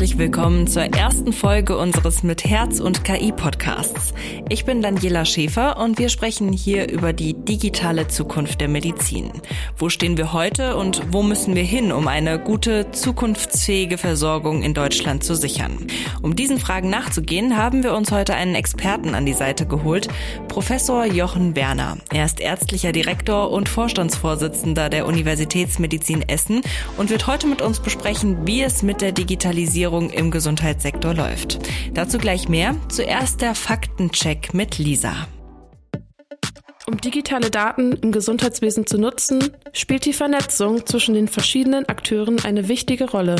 herzlich willkommen zur ersten Folge unseres Mit Herz und KI Podcasts. Ich bin Daniela Schäfer und wir sprechen hier über die digitale Zukunft der Medizin. Wo stehen wir heute und wo müssen wir hin, um eine gute, zukunftsfähige Versorgung in Deutschland zu sichern? Um diesen Fragen nachzugehen, haben wir uns heute einen Experten an die Seite geholt, Professor Jochen Werner. Er ist ärztlicher Direktor und Vorstandsvorsitzender der Universitätsmedizin Essen und wird heute mit uns besprechen, wie es mit der Digitalisierung Digitalisierung im Gesundheitssektor läuft. Dazu gleich mehr. Zuerst der Faktencheck mit Lisa. Um digitale Daten im Gesundheitswesen zu nutzen, spielt die Vernetzung zwischen den verschiedenen Akteuren eine wichtige Rolle.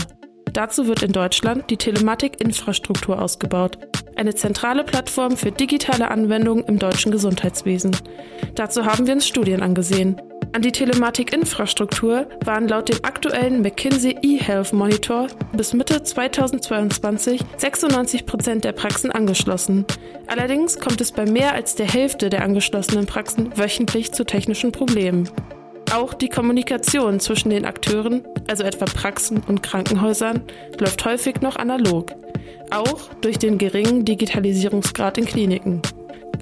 Dazu wird in Deutschland die Telematik-Infrastruktur ausgebaut, eine zentrale Plattform für digitale Anwendungen im deutschen Gesundheitswesen. Dazu haben wir uns Studien angesehen. An die Telematik-Infrastruktur waren laut dem aktuellen McKinsey eHealth Monitor bis Mitte 2022 96 Prozent der Praxen angeschlossen. Allerdings kommt es bei mehr als der Hälfte der angeschlossenen Praxen wöchentlich zu technischen Problemen. Auch die Kommunikation zwischen den Akteuren, also etwa Praxen und Krankenhäusern, läuft häufig noch analog. Auch durch den geringen Digitalisierungsgrad in Kliniken.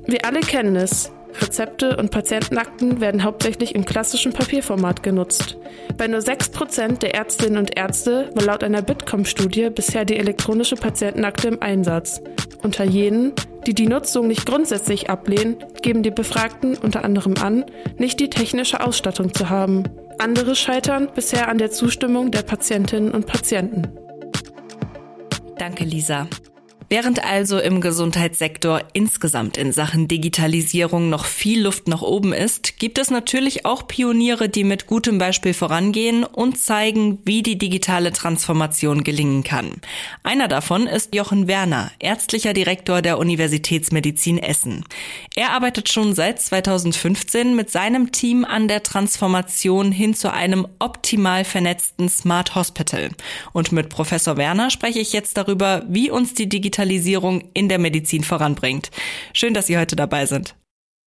Wir alle kennen es. Rezepte und Patientenakten werden hauptsächlich im klassischen Papierformat genutzt. Bei nur 6% der Ärztinnen und Ärzte war laut einer Bitkom-Studie bisher die elektronische Patientenakte im Einsatz. Unter jenen, die die Nutzung nicht grundsätzlich ablehnen, geben die Befragten unter anderem an, nicht die technische Ausstattung zu haben. Andere scheitern bisher an der Zustimmung der Patientinnen und Patienten. Danke, Lisa. Während also im Gesundheitssektor insgesamt in Sachen Digitalisierung noch viel Luft nach oben ist, gibt es natürlich auch Pioniere, die mit gutem Beispiel vorangehen und zeigen, wie die digitale Transformation gelingen kann. Einer davon ist Jochen Werner, ärztlicher Direktor der Universitätsmedizin Essen. Er arbeitet schon seit 2015 mit seinem Team an der Transformation hin zu einem optimal vernetzten Smart Hospital. Und mit Professor Werner spreche ich jetzt darüber, wie uns die Digitalisierung Digitalisierung in der Medizin voranbringt. Schön, dass Sie heute dabei sind.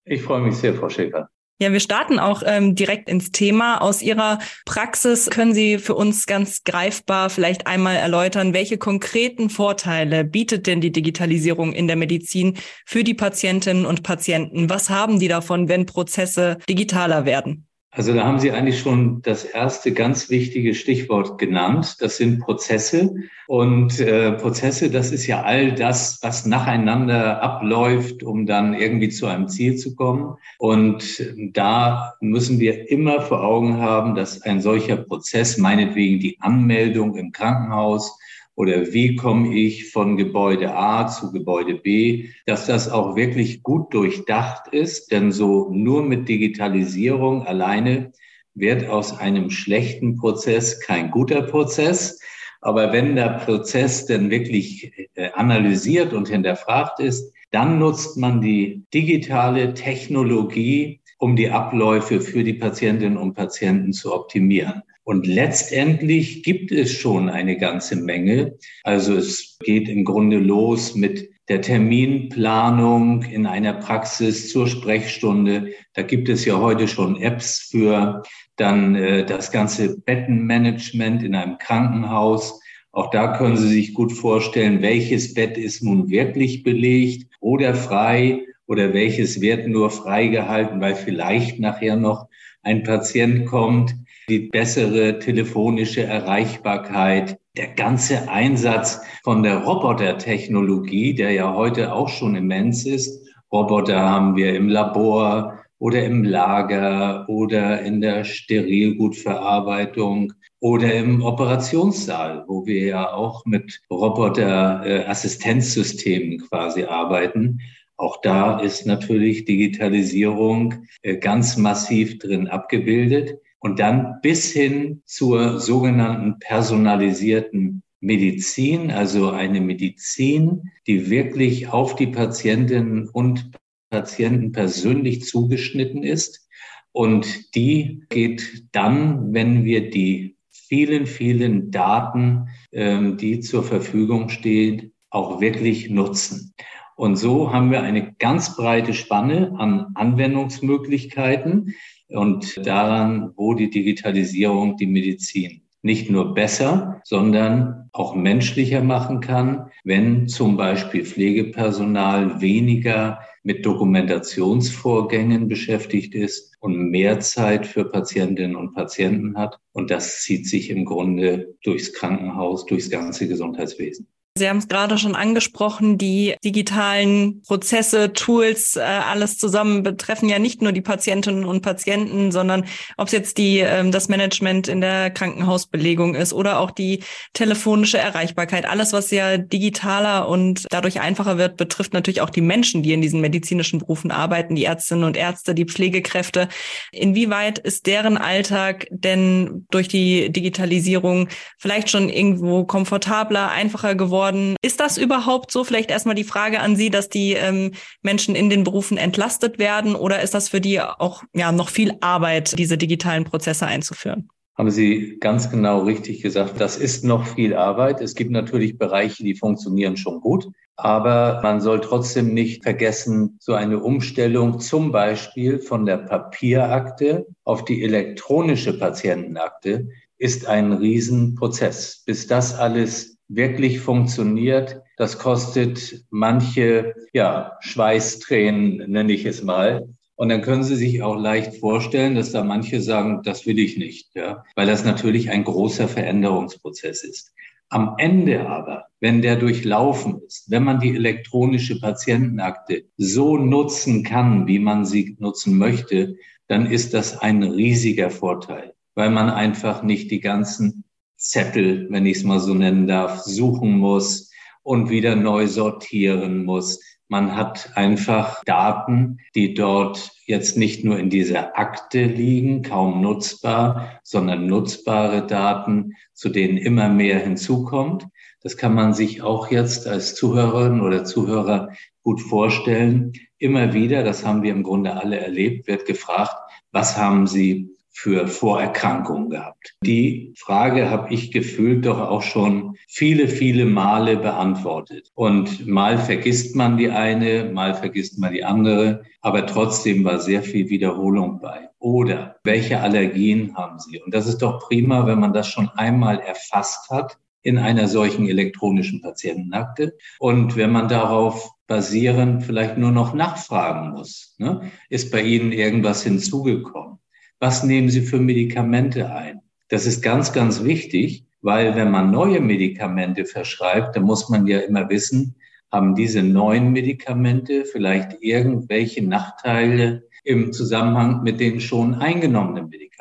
Ich freue mich sehr, Frau Schäfer. Ja, wir starten auch ähm, direkt ins Thema. Aus Ihrer Praxis können Sie für uns ganz greifbar vielleicht einmal erläutern, welche konkreten Vorteile bietet denn die Digitalisierung in der Medizin für die Patientinnen und Patienten? Was haben die davon, wenn Prozesse digitaler werden? Also da haben Sie eigentlich schon das erste ganz wichtige Stichwort genannt. Das sind Prozesse. Und äh, Prozesse, das ist ja all das, was nacheinander abläuft, um dann irgendwie zu einem Ziel zu kommen. Und da müssen wir immer vor Augen haben, dass ein solcher Prozess, meinetwegen die Anmeldung im Krankenhaus, oder wie komme ich von Gebäude A zu Gebäude B, dass das auch wirklich gut durchdacht ist, denn so nur mit Digitalisierung alleine wird aus einem schlechten Prozess kein guter Prozess. Aber wenn der Prozess denn wirklich äh, analysiert und hinterfragt ist, dann nutzt man die digitale Technologie, um die Abläufe für die Patientinnen und Patienten zu optimieren. Und letztendlich gibt es schon eine ganze Menge. Also es geht im Grunde los mit der Terminplanung in einer Praxis zur Sprechstunde. Da gibt es ja heute schon Apps für dann äh, das ganze Bettenmanagement in einem Krankenhaus. Auch da können Sie sich gut vorstellen, welches Bett ist nun wirklich belegt oder frei oder welches wird nur freigehalten, weil vielleicht nachher noch ein Patient kommt die bessere telefonische Erreichbarkeit, der ganze Einsatz von der Robotertechnologie, der ja heute auch schon immens ist. Roboter haben wir im Labor oder im Lager oder in der Sterilgutverarbeitung oder im Operationssaal, wo wir ja auch mit Roboterassistenzsystemen quasi arbeiten. Auch da ist natürlich Digitalisierung äh, ganz massiv drin abgebildet und dann bis hin zur sogenannten personalisierten Medizin, also eine Medizin, die wirklich auf die Patientinnen und Patienten persönlich zugeschnitten ist. Und die geht dann, wenn wir die vielen, vielen Daten, ähm, die zur Verfügung stehen, auch wirklich nutzen. Und so haben wir eine ganz breite Spanne an Anwendungsmöglichkeiten und daran, wo die Digitalisierung die Medizin nicht nur besser, sondern auch menschlicher machen kann, wenn zum Beispiel Pflegepersonal weniger mit Dokumentationsvorgängen beschäftigt ist und mehr Zeit für Patientinnen und Patienten hat. Und das zieht sich im Grunde durchs Krankenhaus, durchs ganze Gesundheitswesen. Sie haben es gerade schon angesprochen, die digitalen Prozesse, Tools, äh, alles zusammen betreffen ja nicht nur die Patientinnen und Patienten, sondern ob es jetzt die, ähm, das Management in der Krankenhausbelegung ist oder auch die telefonische Erreichbarkeit. Alles, was ja digitaler und dadurch einfacher wird, betrifft natürlich auch die Menschen, die in diesen medizinischen Berufen arbeiten, die Ärztinnen und Ärzte, die Pflegekräfte. Inwieweit ist deren Alltag denn durch die Digitalisierung vielleicht schon irgendwo komfortabler, einfacher geworden? Geworden. Ist das überhaupt so? Vielleicht erstmal die Frage an Sie, dass die ähm, Menschen in den Berufen entlastet werden oder ist das für die auch ja noch viel Arbeit, diese digitalen Prozesse einzuführen? Haben Sie ganz genau richtig gesagt. Das ist noch viel Arbeit. Es gibt natürlich Bereiche, die funktionieren schon gut. Aber man soll trotzdem nicht vergessen, so eine Umstellung zum Beispiel von der Papierakte auf die elektronische Patientenakte ist ein Riesenprozess. Bis das alles wirklich funktioniert, das kostet manche, ja, Schweißtränen, nenne ich es mal. Und dann können Sie sich auch leicht vorstellen, dass da manche sagen, das will ich nicht, ja, weil das natürlich ein großer Veränderungsprozess ist. Am Ende aber, wenn der durchlaufen ist, wenn man die elektronische Patientenakte so nutzen kann, wie man sie nutzen möchte, dann ist das ein riesiger Vorteil, weil man einfach nicht die ganzen Zettel, wenn ich es mal so nennen darf, suchen muss und wieder neu sortieren muss. Man hat einfach Daten, die dort jetzt nicht nur in dieser Akte liegen, kaum nutzbar, sondern nutzbare Daten, zu denen immer mehr hinzukommt. Das kann man sich auch jetzt als Zuhörerin oder Zuhörer gut vorstellen. Immer wieder, das haben wir im Grunde alle erlebt, wird gefragt, was haben Sie für Vorerkrankungen gehabt? Die Frage habe ich gefühlt doch auch schon viele, viele Male beantwortet. Und mal vergisst man die eine, mal vergisst man die andere, aber trotzdem war sehr viel Wiederholung bei. Oder welche Allergien haben Sie? Und das ist doch prima, wenn man das schon einmal erfasst hat in einer solchen elektronischen Patientenakte. Und wenn man darauf basierend vielleicht nur noch nachfragen muss, ne? ist bei Ihnen irgendwas hinzugekommen? Was nehmen Sie für Medikamente ein? Das ist ganz, ganz wichtig, weil wenn man neue Medikamente verschreibt, dann muss man ja immer wissen, haben diese neuen Medikamente vielleicht irgendwelche Nachteile im Zusammenhang mit den schon eingenommenen Medikamenten.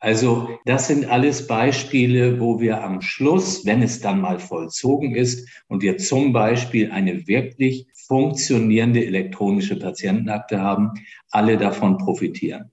Also das sind alles Beispiele, wo wir am Schluss, wenn es dann mal vollzogen ist und wir zum Beispiel eine wirklich funktionierende elektronische Patientenakte haben, alle davon profitieren.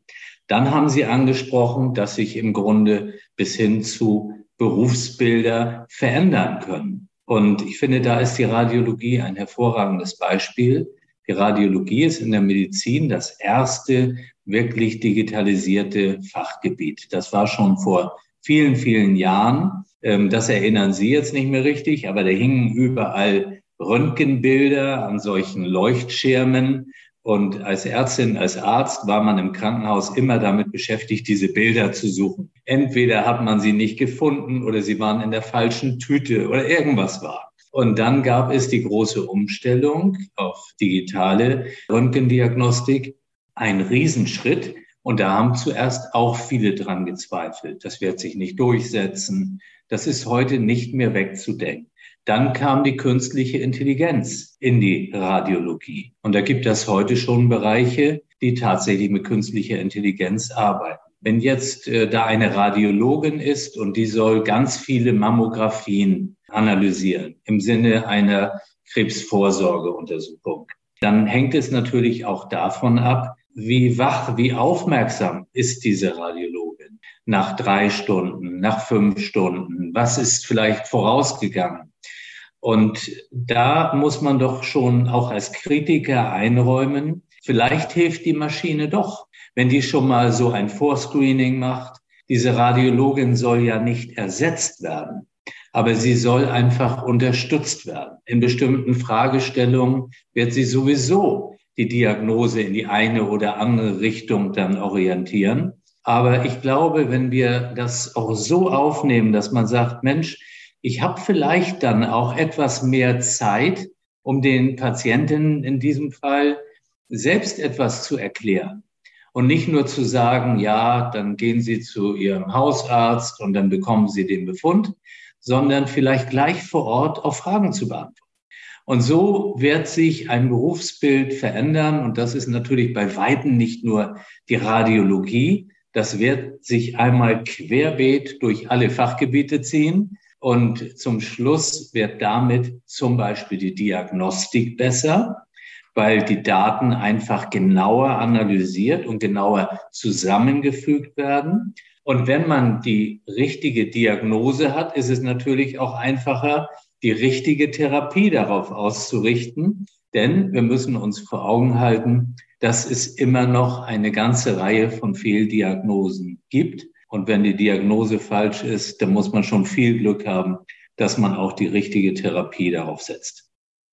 Dann haben Sie angesprochen, dass sich im Grunde bis hin zu Berufsbilder verändern können. Und ich finde, da ist die Radiologie ein hervorragendes Beispiel. Die Radiologie ist in der Medizin das erste wirklich digitalisierte Fachgebiet. Das war schon vor vielen, vielen Jahren. Ähm, das erinnern Sie jetzt nicht mehr richtig, aber da hingen überall Röntgenbilder an solchen Leuchtschirmen und als Ärztin, als Arzt war man im Krankenhaus immer damit beschäftigt, diese Bilder zu suchen. Entweder hat man sie nicht gefunden oder sie waren in der falschen Tüte oder irgendwas war. Und dann gab es die große Umstellung auf digitale Röntgendiagnostik. Ein Riesenschritt. Und da haben zuerst auch viele dran gezweifelt. Das wird sich nicht durchsetzen. Das ist heute nicht mehr wegzudenken. Dann kam die künstliche Intelligenz in die Radiologie. Und da gibt es heute schon Bereiche, die tatsächlich mit künstlicher Intelligenz arbeiten. Wenn jetzt äh, da eine Radiologin ist und die soll ganz viele Mammographien analysieren im Sinne einer Krebsvorsorgeuntersuchung, dann hängt es natürlich auch davon ab, wie wach, wie aufmerksam ist diese Radiologin nach drei Stunden, nach fünf Stunden, was ist vielleicht vorausgegangen. Und da muss man doch schon auch als Kritiker einräumen, vielleicht hilft die Maschine doch, wenn die schon mal so ein Vorscreening macht. Diese Radiologin soll ja nicht ersetzt werden, aber sie soll einfach unterstützt werden. In bestimmten Fragestellungen wird sie sowieso die Diagnose in die eine oder andere Richtung dann orientieren. Aber ich glaube, wenn wir das auch so aufnehmen, dass man sagt, Mensch, ich habe vielleicht dann auch etwas mehr Zeit, um den Patienten in diesem Fall selbst etwas zu erklären. Und nicht nur zu sagen, ja, dann gehen Sie zu Ihrem Hausarzt und dann bekommen Sie den Befund, sondern vielleicht gleich vor Ort auch Fragen zu beantworten. Und so wird sich ein Berufsbild verändern. Und das ist natürlich bei Weitem nicht nur die Radiologie. Das wird sich einmal querbeet durch alle Fachgebiete ziehen. Und zum Schluss wird damit zum Beispiel die Diagnostik besser weil die Daten einfach genauer analysiert und genauer zusammengefügt werden. Und wenn man die richtige Diagnose hat, ist es natürlich auch einfacher, die richtige Therapie darauf auszurichten. Denn wir müssen uns vor Augen halten, dass es immer noch eine ganze Reihe von Fehldiagnosen gibt. Und wenn die Diagnose falsch ist, dann muss man schon viel Glück haben, dass man auch die richtige Therapie darauf setzt.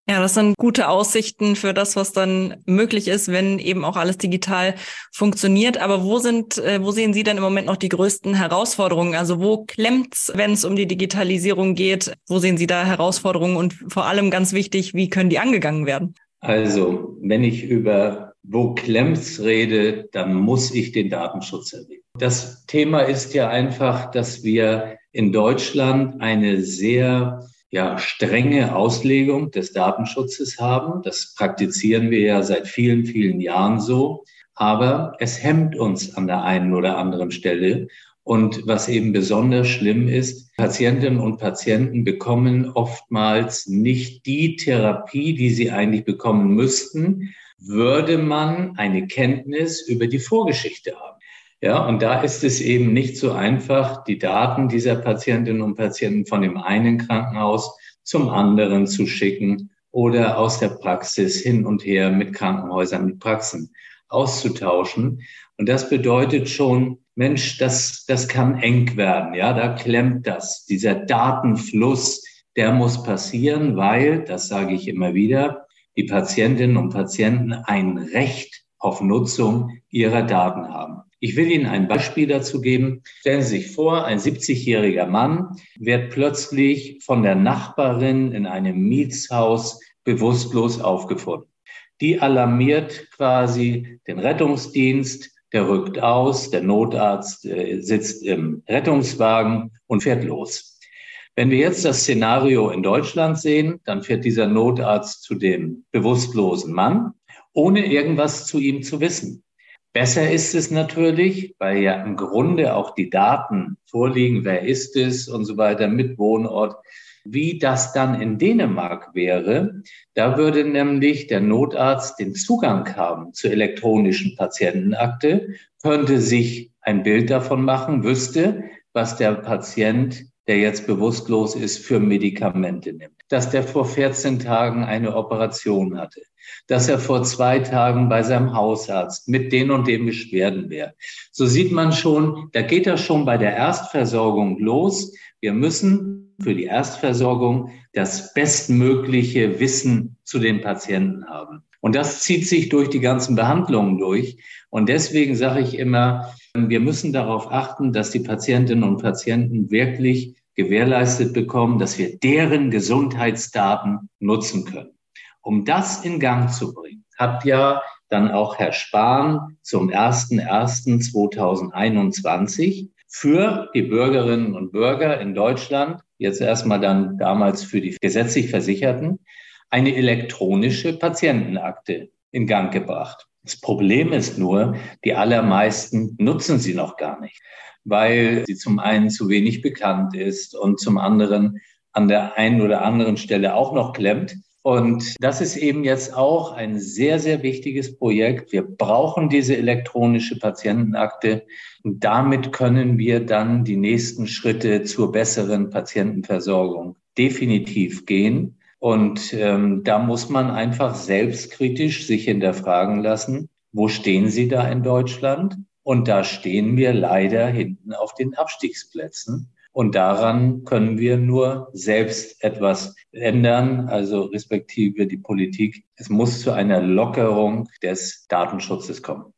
Ja, das sind gute Aussichten für das, was dann möglich ist, wenn eben auch alles digital funktioniert. Aber wo sind, äh, wo sehen Sie denn im Moment noch die größten Herausforderungen? Also wo klemmt's, wenn es um die Digitalisierung geht? Wo sehen Sie da Herausforderungen? Und vor allem ganz wichtig, wie können die angegangen werden? Also, wenn ich über wo klemmt's rede, dann muss ich den Datenschutz erwähnen. Das Thema ist ja einfach, dass wir in Deutschland eine sehr ja, strenge Auslegung des Datenschutzes haben. Das praktizieren wir ja seit vielen, vielen Jahren so. Aber es hemmt uns an der einen oder anderen Stelle. Und was eben besonders schlimm ist, Patientinnen und Patienten bekommen oftmals nicht die Therapie, die sie eigentlich bekommen müssten, würde man eine Kenntnis über die Vorgeschichte haben. Ja, und da ist es eben nicht so einfach, die Daten dieser Patientinnen und Patienten von dem einen Krankenhaus zum anderen zu schicken oder aus der Praxis hin und her mit Krankenhäusern, mit Praxen auszutauschen. Und das bedeutet schon, Mensch, das, das kann eng werden. Ja, da klemmt das. Dieser Datenfluss, der muss passieren, weil, das sage ich immer wieder, die Patientinnen und Patienten ein Recht auf Nutzung ihrer Daten haben. Ich will Ihnen ein Beispiel dazu geben. Stellen Sie sich vor, ein 70-jähriger Mann wird plötzlich von der Nachbarin in einem Mietshaus bewusstlos aufgefunden. Die alarmiert quasi den Rettungsdienst, der rückt aus, der Notarzt äh, sitzt im Rettungswagen und fährt los. Wenn wir jetzt das Szenario in Deutschland sehen, dann fährt dieser Notarzt zu dem bewusstlosen Mann, ohne irgendwas zu ihm zu wissen. Besser ist es natürlich, weil ja im Grunde auch die Daten vorliegen, wer ist es und so weiter mit Wohnort. Wie das dann in Dänemark wäre, da würde nämlich der Notarzt den Zugang haben zur elektronischen Patientenakte, könnte sich ein Bild davon machen, wüsste, was der Patient, der jetzt bewusstlos ist, für Medikamente nimmt. Dass der vor 14 Tagen eine Operation hatte, dass er vor zwei Tagen bei seinem Hausarzt mit den und den Beschwerden wäre. So sieht man schon, da geht das schon bei der Erstversorgung los. Wir müssen für die Erstversorgung das bestmögliche Wissen zu den Patienten haben. Und das zieht sich durch die ganzen Behandlungen durch. Und deswegen sage ich immer, wir müssen darauf achten, dass die Patientinnen und Patienten wirklich gewährleistet bekommen, dass wir deren Gesundheitsdaten nutzen können. Um das in Gang zu bringen, hat ja dann auch Herr Spahn zum 01.01.2021 für die Bürgerinnen und Bürger in Deutschland, jetzt erstmal dann damals für die gesetzlich Versicherten, eine elektronische Patientenakte in Gang gebracht. Das Problem ist nur, die allermeisten nutzen sie noch gar nicht, weil sie zum einen zu wenig bekannt ist und zum anderen an der einen oder anderen Stelle auch noch klemmt. Und das ist eben jetzt auch ein sehr, sehr wichtiges Projekt. Wir brauchen diese elektronische Patientenakte und damit können wir dann die nächsten Schritte zur besseren Patientenversorgung definitiv gehen. Und ähm, da muss man einfach selbstkritisch sich hinterfragen lassen, wo stehen Sie da in Deutschland? Und da stehen wir leider hinten auf den Abstiegsplätzen. Und daran können wir nur selbst etwas ändern, also respektive die Politik. Es muss zu einer Lockerung des Datenschutzes kommen.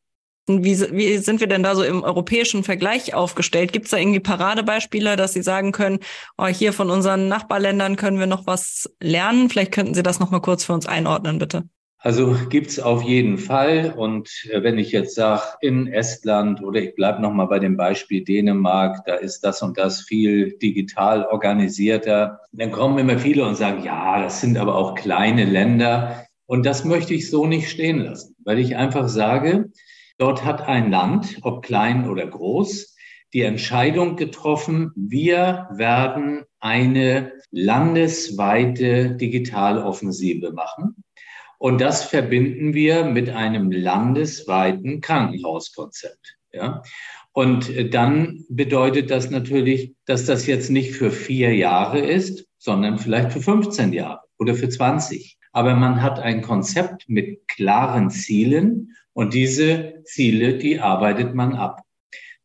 Wie, wie sind wir denn da so im europäischen Vergleich aufgestellt? Gibt es da irgendwie Paradebeispiele, dass Sie sagen können, oh, hier von unseren Nachbarländern können wir noch was lernen? Vielleicht könnten Sie das noch mal kurz für uns einordnen, bitte. Also gibt's auf jeden Fall. Und äh, wenn ich jetzt sage, in Estland oder ich bleibe nochmal bei dem Beispiel Dänemark, da ist das und das viel digital organisierter, dann kommen immer viele und sagen, ja, das sind aber auch kleine Länder. Und das möchte ich so nicht stehen lassen, weil ich einfach sage, dort hat ein Land, ob klein oder groß, die Entscheidung getroffen, wir werden eine landesweite Digitaloffensive machen. Und das verbinden wir mit einem landesweiten Krankenhauskonzept. Ja? Und dann bedeutet das natürlich, dass das jetzt nicht für vier Jahre ist, sondern vielleicht für 15 Jahre oder für 20. Aber man hat ein Konzept mit klaren Zielen und diese Ziele, die arbeitet man ab.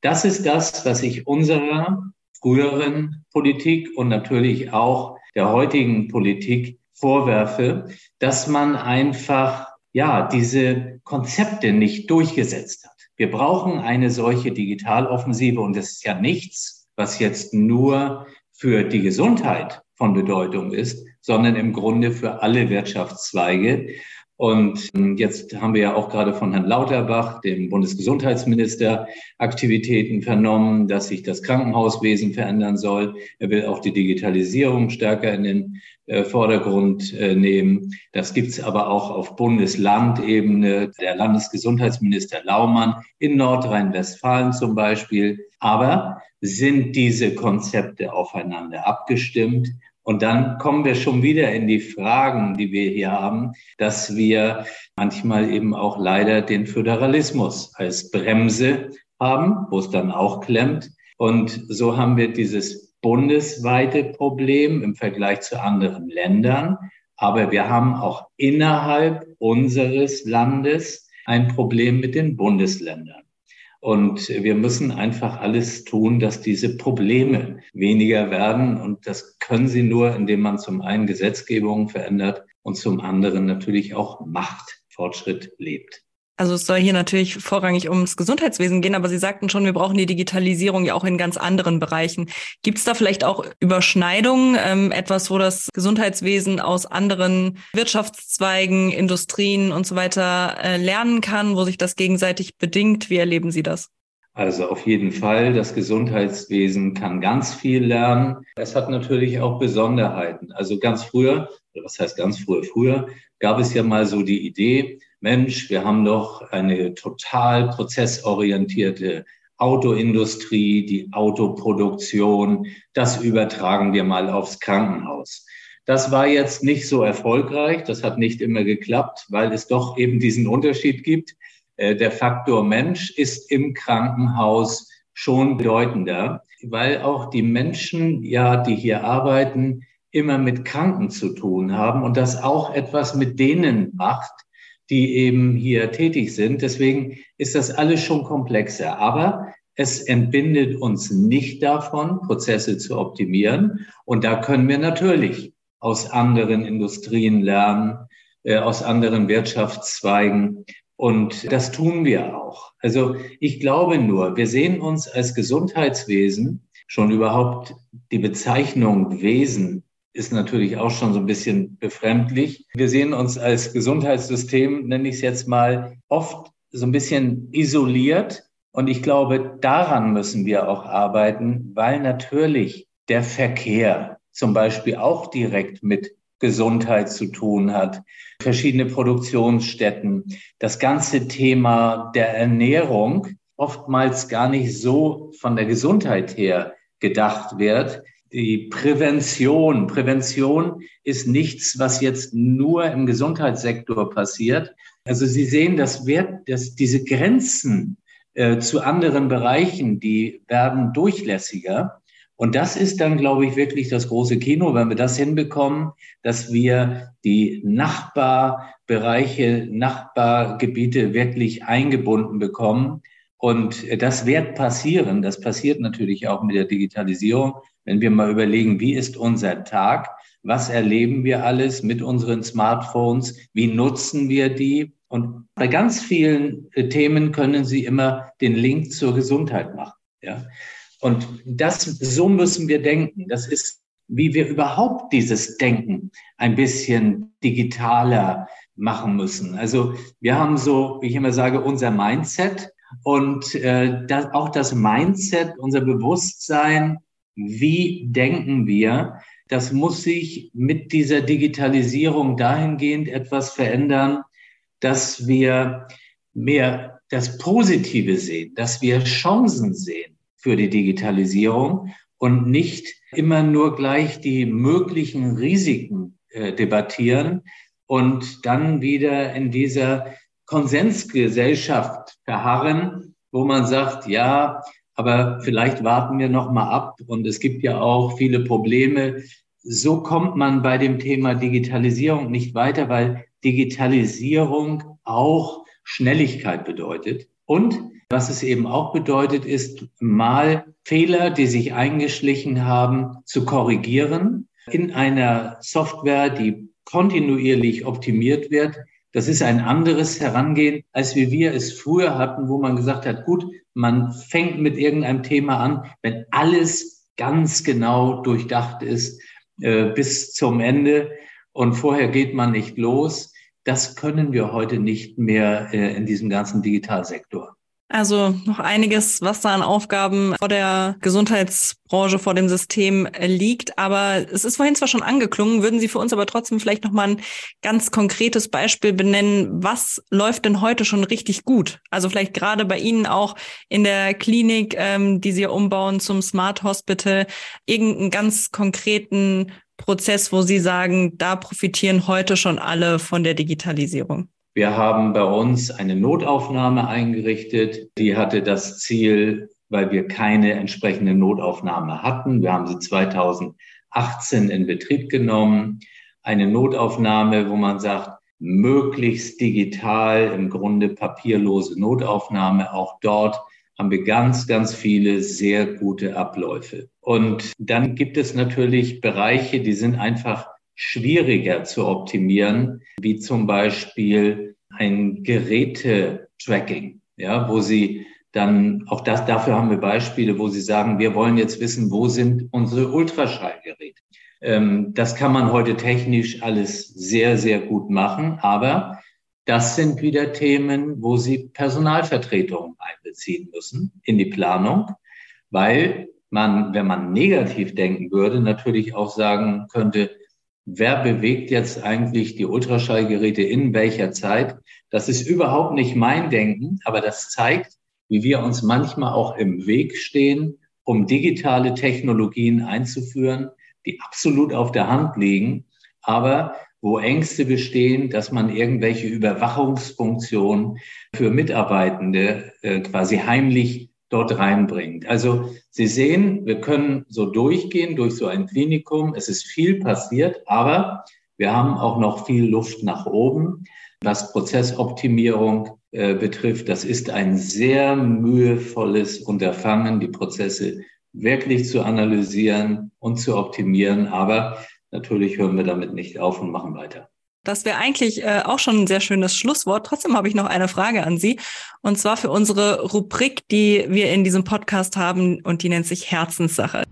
Das ist das, was ich unserer früheren Politik und natürlich auch der heutigen Politik vorwerfe, dass man einfach, ja, diese Konzepte nicht durchgesetzt hat. Wir brauchen eine solche Digitaloffensive und das ist ja nichts, was jetzt nur für die Gesundheit von Bedeutung ist, sondern im Grunde für alle Wirtschaftszweige. Und ähm, jetzt haben wir ja auch gerade von Herrn Lauterbach, dem Bundesgesundheitsminister, Aktivitäten vernommen, dass sich das Krankenhauswesen verändern soll. Er will auch die Digitalisierung stärker in den äh, Vordergrund äh, nehmen. Das gibt's aber auch auf Bundeslandebene. Der Landesgesundheitsminister Laumann in Nordrhein-Westfalen zum Beispiel. Aber sind diese Konzepte aufeinander abgestimmt? Und dann kommen wir schon wieder in die Fragen, die wir hier haben, dass wir manchmal eben auch leider den Föderalismus als Bremse haben, wo es dann auch klemmt. Und so haben wir dieses bundesweite Problem im Vergleich zu anderen Ländern. Aber wir haben auch innerhalb unseres Landes ein Problem mit den Bundesländern. Und wir müssen einfach alles tun, dass diese Probleme weniger werden. Und das können sie nur, indem man zum einen Gesetzgebung verändert und zum anderen natürlich auch Machtfortschritt lebt. Also es soll hier natürlich vorrangig ums Gesundheitswesen gehen, aber Sie sagten schon, wir brauchen die Digitalisierung ja auch in ganz anderen Bereichen. Gibt es da vielleicht auch Überschneidungen, ähm, etwas, wo das Gesundheitswesen aus anderen Wirtschaftszweigen, Industrien und so weiter äh, lernen kann, wo sich das gegenseitig bedingt? Wie erleben Sie das? Also auf jeden Fall, das Gesundheitswesen kann ganz viel lernen. Es hat natürlich auch Besonderheiten. Also ganz früher, was heißt ganz früher, früher gab es ja mal so die Idee, Mensch, wir haben doch eine total prozessorientierte Autoindustrie, die Autoproduktion, das übertragen wir mal aufs Krankenhaus. Das war jetzt nicht so erfolgreich, das hat nicht immer geklappt, weil es doch eben diesen Unterschied gibt. Äh, der Faktor Mensch ist im Krankenhaus schon bedeutender, weil auch die Menschen, ja, die hier arbeiten, immer mit Kranken zu tun haben und das auch etwas mit denen macht, die eben hier tätig sind. Deswegen ist das alles schon komplexer. Aber es entbindet uns nicht davon, Prozesse zu optimieren. Und da können wir natürlich aus anderen Industrien lernen, äh, aus anderen Wirtschaftszweigen. Und das tun wir auch. Also ich glaube nur, wir sehen uns als Gesundheitswesen schon überhaupt die Bezeichnung Wesen ist natürlich auch schon so ein bisschen befremdlich. Wir sehen uns als Gesundheitssystem, nenne ich es jetzt mal, oft so ein bisschen isoliert. Und ich glaube, daran müssen wir auch arbeiten, weil natürlich der Verkehr zum Beispiel auch direkt mit Gesundheit zu tun hat, verschiedene Produktionsstätten, das ganze Thema der Ernährung oftmals gar nicht so von der Gesundheit her gedacht wird, die Prävention. Prävention ist nichts, was jetzt nur im Gesundheitssektor passiert. Also Sie sehen, das wird, dass diese Grenzen äh, zu anderen Bereichen, die werden durchlässiger. Und das ist dann, glaube ich, wirklich das große Kino, wenn wir das hinbekommen, dass wir die Nachbarbereiche, Nachbargebiete wirklich eingebunden bekommen. Und das wird passieren. Das passiert natürlich auch mit der Digitalisierung. Wenn wir mal überlegen, wie ist unser Tag? Was erleben wir alles mit unseren Smartphones? Wie nutzen wir die? Und bei ganz vielen äh, Themen können Sie immer den Link zur Gesundheit machen. Ja? Und das, so müssen wir denken. Das ist, wie wir überhaupt dieses Denken ein bisschen digitaler machen müssen. Also wir haben so, wie ich immer sage, unser Mindset und äh, das, auch das Mindset, unser Bewusstsein, wie denken wir, das muss sich mit dieser Digitalisierung dahingehend etwas verändern, dass wir mehr das Positive sehen, dass wir Chancen sehen für die Digitalisierung und nicht immer nur gleich die möglichen Risiken äh, debattieren und dann wieder in dieser Konsensgesellschaft verharren, wo man sagt, ja, aber vielleicht warten wir noch mal ab und es gibt ja auch viele Probleme. So kommt man bei dem Thema Digitalisierung nicht weiter, weil Digitalisierung auch Schnelligkeit bedeutet. Und was es eben auch bedeutet, ist mal Fehler, die sich eingeschlichen haben, zu korrigieren in einer Software, die kontinuierlich optimiert wird. Das ist ein anderes Herangehen, als wie wir es früher hatten, wo man gesagt hat, gut, man fängt mit irgendeinem Thema an, wenn alles ganz genau durchdacht ist äh, bis zum Ende und vorher geht man nicht los. Das können wir heute nicht mehr äh, in diesem ganzen Digitalsektor. Also noch einiges, was da an Aufgaben vor der Gesundheitsbranche, vor dem System liegt. Aber es ist vorhin zwar schon angeklungen, würden Sie für uns aber trotzdem vielleicht noch mal ein ganz konkretes Beispiel benennen. Was läuft denn heute schon richtig gut? Also vielleicht gerade bei Ihnen auch in der Klinik, ähm, die Sie umbauen zum Smart Hospital, irgendeinen ganz konkreten Prozess, wo Sie sagen, da profitieren heute schon alle von der Digitalisierung? Wir haben bei uns eine Notaufnahme eingerichtet. Die hatte das Ziel, weil wir keine entsprechende Notaufnahme hatten. Wir haben sie 2018 in Betrieb genommen. Eine Notaufnahme, wo man sagt, möglichst digital, im Grunde papierlose Notaufnahme. Auch dort haben wir ganz, ganz viele sehr gute Abläufe. Und dann gibt es natürlich Bereiche, die sind einfach schwieriger zu optimieren, wie zum Beispiel ein Gerätetracking, ja, wo Sie dann auch das, dafür haben wir Beispiele, wo Sie sagen, wir wollen jetzt wissen, wo sind unsere Ultraschallgeräte. Ähm, das kann man heute technisch alles sehr, sehr gut machen, aber das sind wieder Themen, wo Sie Personalvertretungen einbeziehen müssen in die Planung, weil man, wenn man negativ denken würde, natürlich auch sagen könnte, wer bewegt jetzt eigentlich die Ultraschallgeräte in welcher Zeit? Das ist überhaupt nicht mein Denken, aber das zeigt, wie wir uns manchmal auch im Weg stehen, um digitale Technologien einzuführen, die absolut auf der Hand liegen, aber wo Ängste bestehen, dass man irgendwelche Überwachungsfunktionen für Mitarbeitende äh, quasi heimlich dort reinbringt. Also Sie sehen, wir können so durchgehen durch so ein Klinikum. Es ist viel passiert, aber wir haben auch noch viel Luft nach oben. Was Prozessoptimierung äh, betrifft, das ist ein sehr mühevolles Unterfangen, die Prozesse wirklich zu analysieren und zu optimieren. Aber natürlich hören wir damit nicht auf und machen weiter. Das wäre eigentlich äh, auch schon ein sehr schönes Schlusswort. Trotzdem habe ich noch eine Frage an Sie. Und zwar für unsere Rubrik, die wir in diesem Podcast haben und die nennt sich Herzenssache.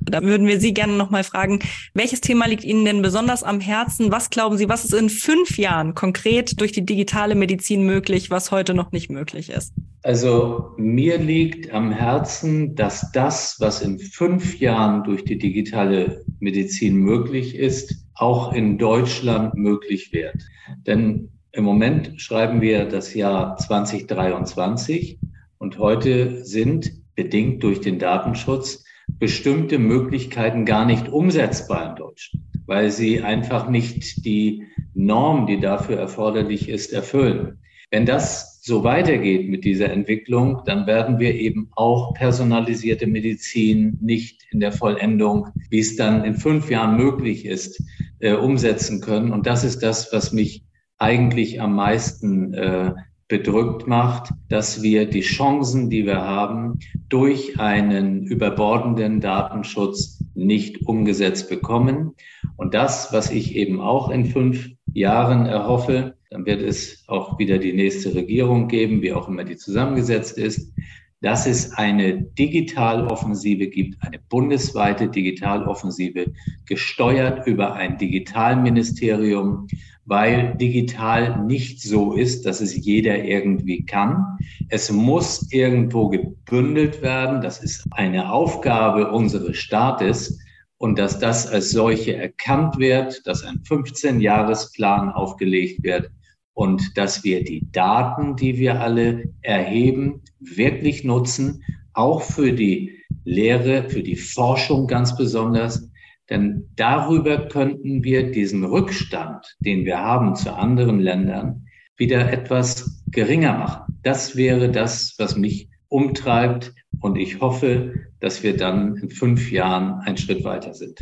Da würden wir Sie gerne noch mal fragen, welches Thema liegt Ihnen denn besonders am Herzen? Was glauben Sie, was ist in fünf Jahren konkret durch die digitale Medizin möglich, was heute noch nicht möglich ist? Also mir liegt am Herzen, dass das, was in fünf Jahren durch die digitale Medizin möglich ist, auch in Deutschland möglich wird. Denn im Moment schreiben wir das Jahr 2023 und heute sind bedingt durch den Datenschutz bestimmte Möglichkeiten gar nicht umsetzbar in Deutschland, weil sie einfach nicht die Norm, die dafür erforderlich ist, erfüllen. Wenn das so weitergeht mit dieser Entwicklung, dann werden wir eben auch personalisierte Medizin nicht in der Vollendung, wie es dann in fünf Jahren möglich ist, äh, umsetzen können. Und das ist das, was mich eigentlich am meisten äh, bedrückt macht, dass wir die Chancen, die wir haben, durch einen überbordenden Datenschutz nicht umgesetzt bekommen. Und das, was ich eben auch in fünf Jahren erhoffe. Dann wird es auch wieder die nächste Regierung geben, wie auch immer die zusammengesetzt ist dass es eine Digitaloffensive gibt, eine bundesweite Digitaloffensive, gesteuert über ein Digitalministerium, weil digital nicht so ist, dass es jeder irgendwie kann. Es muss irgendwo gebündelt werden. Das ist eine Aufgabe unseres Staates. Und dass das als solche erkannt wird, dass ein 15-Jahres-Plan aufgelegt wird, und dass wir die Daten, die wir alle erheben, wirklich nutzen, auch für die Lehre, für die Forschung ganz besonders. Denn darüber könnten wir diesen Rückstand, den wir haben zu anderen Ländern, wieder etwas geringer machen. Das wäre das, was mich umtreibt. Und ich hoffe, dass wir dann in fünf Jahren einen Schritt weiter sind.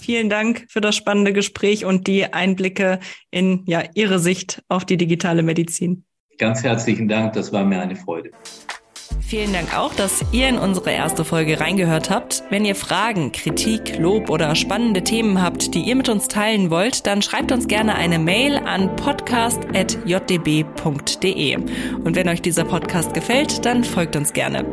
Vielen Dank für das spannende Gespräch und die Einblicke in ja, Ihre Sicht auf die digitale Medizin. Ganz herzlichen Dank, das war mir eine Freude. Vielen Dank auch, dass ihr in unsere erste Folge reingehört habt. Wenn ihr Fragen, Kritik, Lob oder spannende Themen habt, die ihr mit uns teilen wollt, dann schreibt uns gerne eine Mail an podcast.jdb.de. Und wenn euch dieser Podcast gefällt, dann folgt uns gerne.